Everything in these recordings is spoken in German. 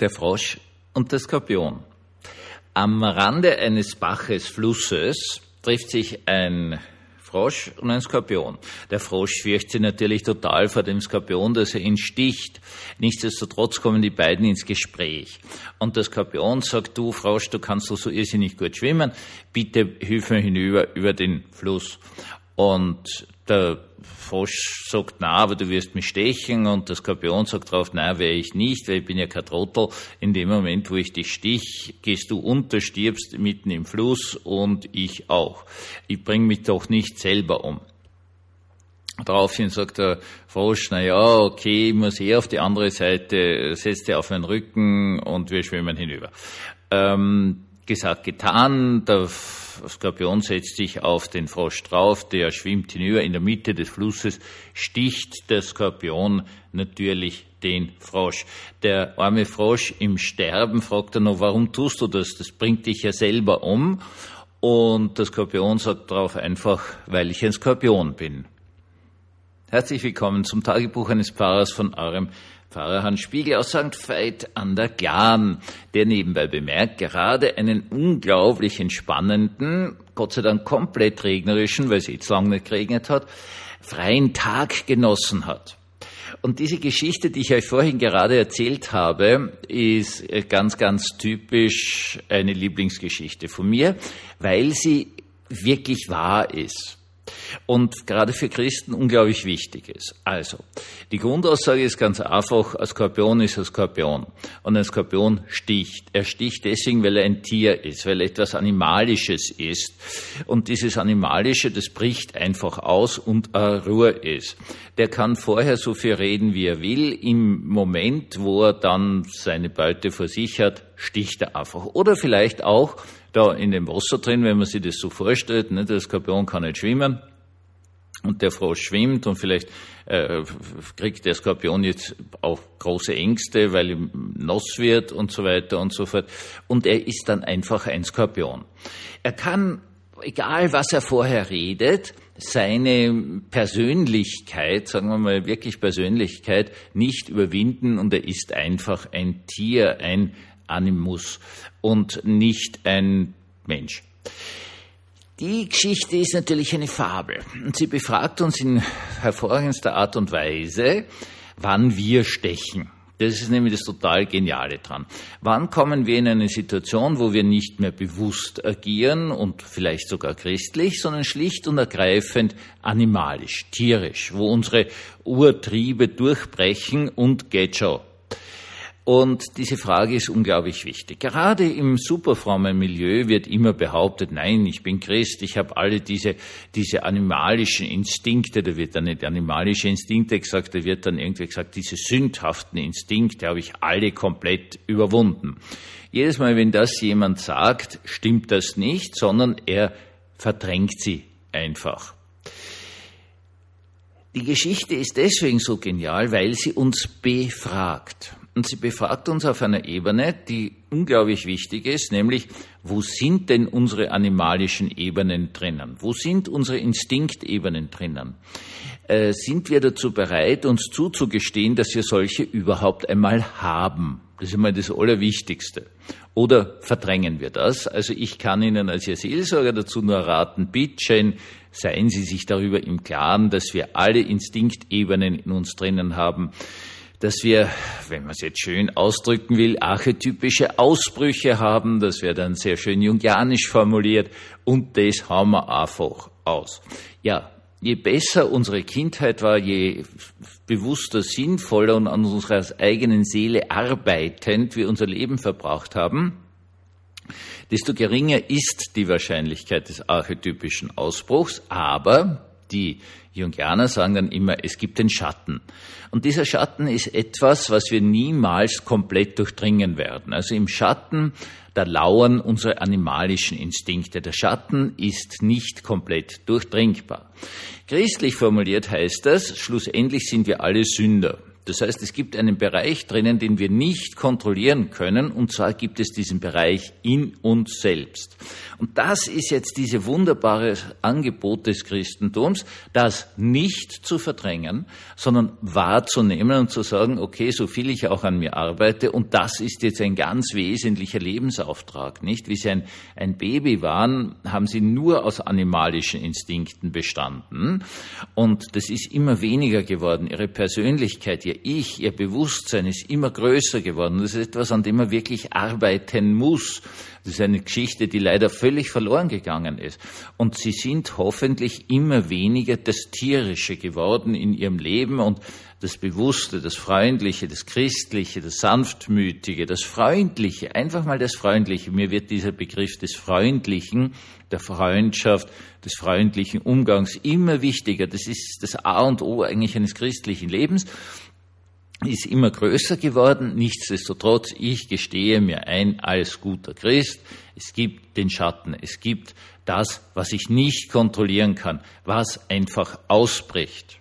der Frosch und der Skorpion. Am Rande eines Baches, Flusses, trifft sich ein Frosch und ein Skorpion. Der Frosch fürchtet sich natürlich total vor dem Skorpion, dass er ihn sticht. Nichtsdestotrotz kommen die beiden ins Gespräch. Und der Skorpion sagt, du Frosch, du kannst doch so irrsinnig gut schwimmen, bitte hilf mir hinüber über den Fluss. Und der Frosch sagt, na, aber du wirst mich stechen und der Skorpion sagt drauf, na, wäre ich nicht, weil ich bin ja kein Trottel. In dem Moment, wo ich dich stich, gehst du unter, stirbst mitten im Fluss und ich auch. Ich bring mich doch nicht selber um. Daraufhin sagt der Frosch, na ja, okay, ich muss eh auf die andere Seite, setz dir auf den Rücken und wir schwimmen hinüber. Ähm, gesagt, getan, der Skorpion setzt sich auf den Frosch drauf, der schwimmt hinüber. In der Mitte des Flusses sticht der Skorpion natürlich den Frosch. Der arme Frosch im Sterben fragt er noch, warum tust du das? Das bringt dich ja selber um. Und der Skorpion sagt darauf einfach, weil ich ein Skorpion bin. Herzlich willkommen zum Tagebuch eines Pfarrers von eurem Pfarrer Hans Spiegel aus St. Veit an der Glan, der nebenbei bemerkt gerade einen unglaublich entspannenden, Gott sei Dank komplett regnerischen, weil es jetzt lang nicht geregnet hat, freien Tag genossen hat. Und diese Geschichte, die ich euch vorhin gerade erzählt habe, ist ganz, ganz typisch eine Lieblingsgeschichte von mir, weil sie wirklich wahr ist und gerade für Christen unglaublich wichtig ist. Also, die Grundaussage ist ganz einfach, ein Skorpion ist ein Skorpion und ein Skorpion sticht. Er sticht deswegen, weil er ein Tier ist, weil er etwas Animalisches ist und dieses Animalische, das bricht einfach aus und Ruhe ist. Der kann vorher so viel reden, wie er will, im Moment, wo er dann seine Beute versichert, sticht er einfach. Oder vielleicht auch da in dem Wasser drin, wenn man sich das so vorstellt, ne, der Skorpion kann nicht schwimmen, und der Frosch schwimmt und vielleicht äh, kriegt der Skorpion jetzt auch große Ängste, weil ihm nass wird und so weiter und so fort. Und er ist dann einfach ein Skorpion. Er kann, egal was er vorher redet, seine Persönlichkeit, sagen wir mal wirklich Persönlichkeit, nicht überwinden und er ist einfach ein Tier, ein Animus und nicht ein Mensch. Die Geschichte ist natürlich eine Fabel und sie befragt uns in hervorragendster Art und Weise, wann wir stechen. Das ist nämlich das total Geniale dran. Wann kommen wir in eine Situation, wo wir nicht mehr bewusst agieren und vielleicht sogar christlich, sondern schlicht und ergreifend animalisch, tierisch, wo unsere Urtriebe durchbrechen und geht und diese Frage ist unglaublich wichtig. Gerade im superfrommen Milieu wird immer behauptet, nein, ich bin Christ, ich habe alle diese, diese animalischen Instinkte, da wird dann nicht animalische Instinkte gesagt, da wird dann irgendwie gesagt, diese sündhaften Instinkte habe ich alle komplett überwunden. Jedes Mal, wenn das jemand sagt, stimmt das nicht, sondern er verdrängt sie einfach. Die Geschichte ist deswegen so genial, weil sie uns befragt. Und sie befragt uns auf einer Ebene, die unglaublich wichtig ist, nämlich, wo sind denn unsere animalischen Ebenen drinnen? Wo sind unsere Instinktebenen drinnen? Äh, sind wir dazu bereit, uns zuzugestehen, dass wir solche überhaupt einmal haben? Das ist einmal das Allerwichtigste. Oder verdrängen wir das? Also ich kann Ihnen als Ihr Seelsorger dazu nur raten, bitte seien Sie sich darüber im Klaren, dass wir alle Instinktebenen in uns drinnen haben dass wir, wenn man es jetzt schön ausdrücken will, archetypische Ausbrüche haben, das wäre dann sehr schön jungianisch formuliert, und das haben wir einfach aus. Ja, je besser unsere Kindheit war, je bewusster, sinnvoller und an unserer eigenen Seele arbeitend wir unser Leben verbracht haben, desto geringer ist die Wahrscheinlichkeit des archetypischen Ausbruchs, aber die Jungianer sagen dann immer, es gibt den Schatten. Und dieser Schatten ist etwas, was wir niemals komplett durchdringen werden. Also im Schatten, da lauern unsere animalischen Instinkte. Der Schatten ist nicht komplett durchdringbar. Christlich formuliert heißt das, schlussendlich sind wir alle Sünder. Das heißt, es gibt einen Bereich drinnen, den wir nicht kontrollieren können, und zwar gibt es diesen Bereich in uns selbst. Und das ist jetzt diese wunderbare Angebot des Christentums, das nicht zu verdrängen, sondern wahrzunehmen und zu sagen, okay, so viel ich auch an mir arbeite, und das ist jetzt ein ganz wesentlicher Lebensauftrag, nicht? Wie Sie ein, ein Baby waren, haben Sie nur aus animalischen Instinkten bestanden, und das ist immer weniger geworden. Ihre Persönlichkeit, ihr Ich, ihr Bewusstsein ist immer größer geworden. Das ist etwas, an dem man wirklich arbeiten muss. Das ist eine Geschichte, die leider völlig verloren gegangen ist. Und sie sind hoffentlich immer weniger das Tierische geworden in ihrem Leben und das Bewusste, das Freundliche, das Christliche, das Sanftmütige, das Freundliche, einfach mal das Freundliche. Mir wird dieser Begriff des Freundlichen, der Freundschaft, des freundlichen Umgangs immer wichtiger. Das ist das A und O eigentlich eines christlichen Lebens ist immer größer geworden. Nichtsdestotrotz, ich gestehe mir ein als guter Christ, es gibt den Schatten, es gibt das, was ich nicht kontrollieren kann, was einfach ausbricht.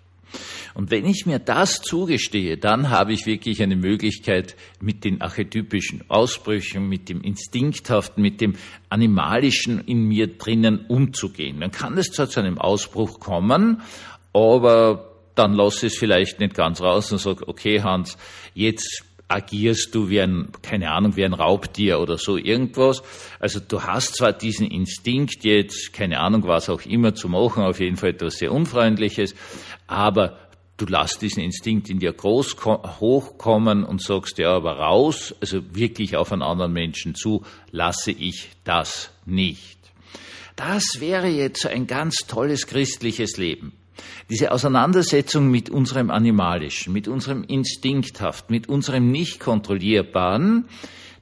Und wenn ich mir das zugestehe, dann habe ich wirklich eine Möglichkeit, mit den archetypischen Ausbrüchen, mit dem Instinkthaften, mit dem Animalischen in mir drinnen umzugehen. Dann kann es zwar zu einem Ausbruch kommen, aber dann lass es vielleicht nicht ganz raus und sag, okay Hans, jetzt agierst du wie ein, keine Ahnung, wie ein Raubtier oder so irgendwas. Also du hast zwar diesen Instinkt jetzt, keine Ahnung, was auch immer zu machen, auf jeden Fall etwas sehr Unfreundliches, aber du lässt diesen Instinkt in dir groß hochkommen und sagst, ja, aber raus, also wirklich auf einen anderen Menschen zu, lasse ich das nicht. Das wäre jetzt ein ganz tolles christliches Leben. Diese Auseinandersetzung mit unserem Animalischen, mit unserem Instinkthaft, mit unserem nicht kontrollierbaren,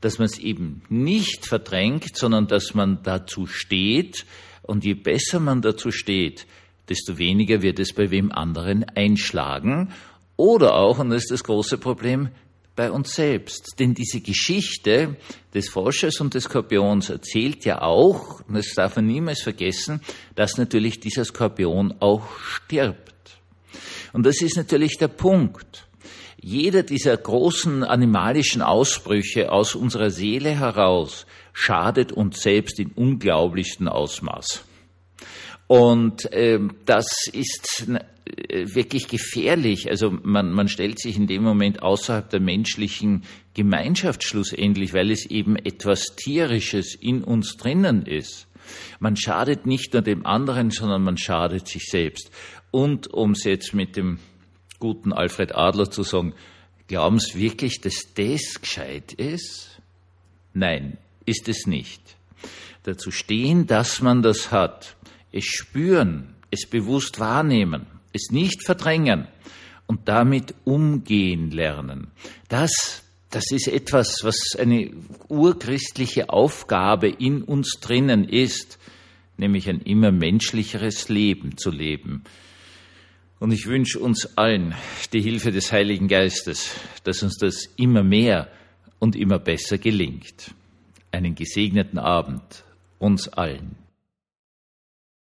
dass man es eben nicht verdrängt, sondern dass man dazu steht. Und je besser man dazu steht, desto weniger wird es bei wem anderen einschlagen. Oder auch, und das ist das große Problem, bei uns selbst. Denn diese Geschichte des Frosches und des Skorpions erzählt ja auch, und das darf man niemals vergessen, dass natürlich dieser Skorpion auch stirbt. Und das ist natürlich der Punkt. Jeder dieser großen animalischen Ausbrüche aus unserer Seele heraus schadet uns selbst in unglaublichstem Ausmaß. Und ähm, das ist äh, wirklich gefährlich. Also man, man stellt sich in dem Moment außerhalb der menschlichen Gemeinschaft schlussendlich, weil es eben etwas Tierisches in uns drinnen ist. Man schadet nicht nur dem anderen, sondern man schadet sich selbst. Und um es jetzt mit dem guten Alfred Adler zu sagen, glauben Sie wirklich, dass das gescheit ist? Nein, ist es nicht. Dazu stehen, dass man das hat es spüren, es bewusst wahrnehmen, es nicht verdrängen und damit umgehen lernen. Das, das ist etwas, was eine urchristliche Aufgabe in uns drinnen ist, nämlich ein immer menschlicheres Leben zu leben. Und ich wünsche uns allen die Hilfe des Heiligen Geistes, dass uns das immer mehr und immer besser gelingt. Einen gesegneten Abend uns allen.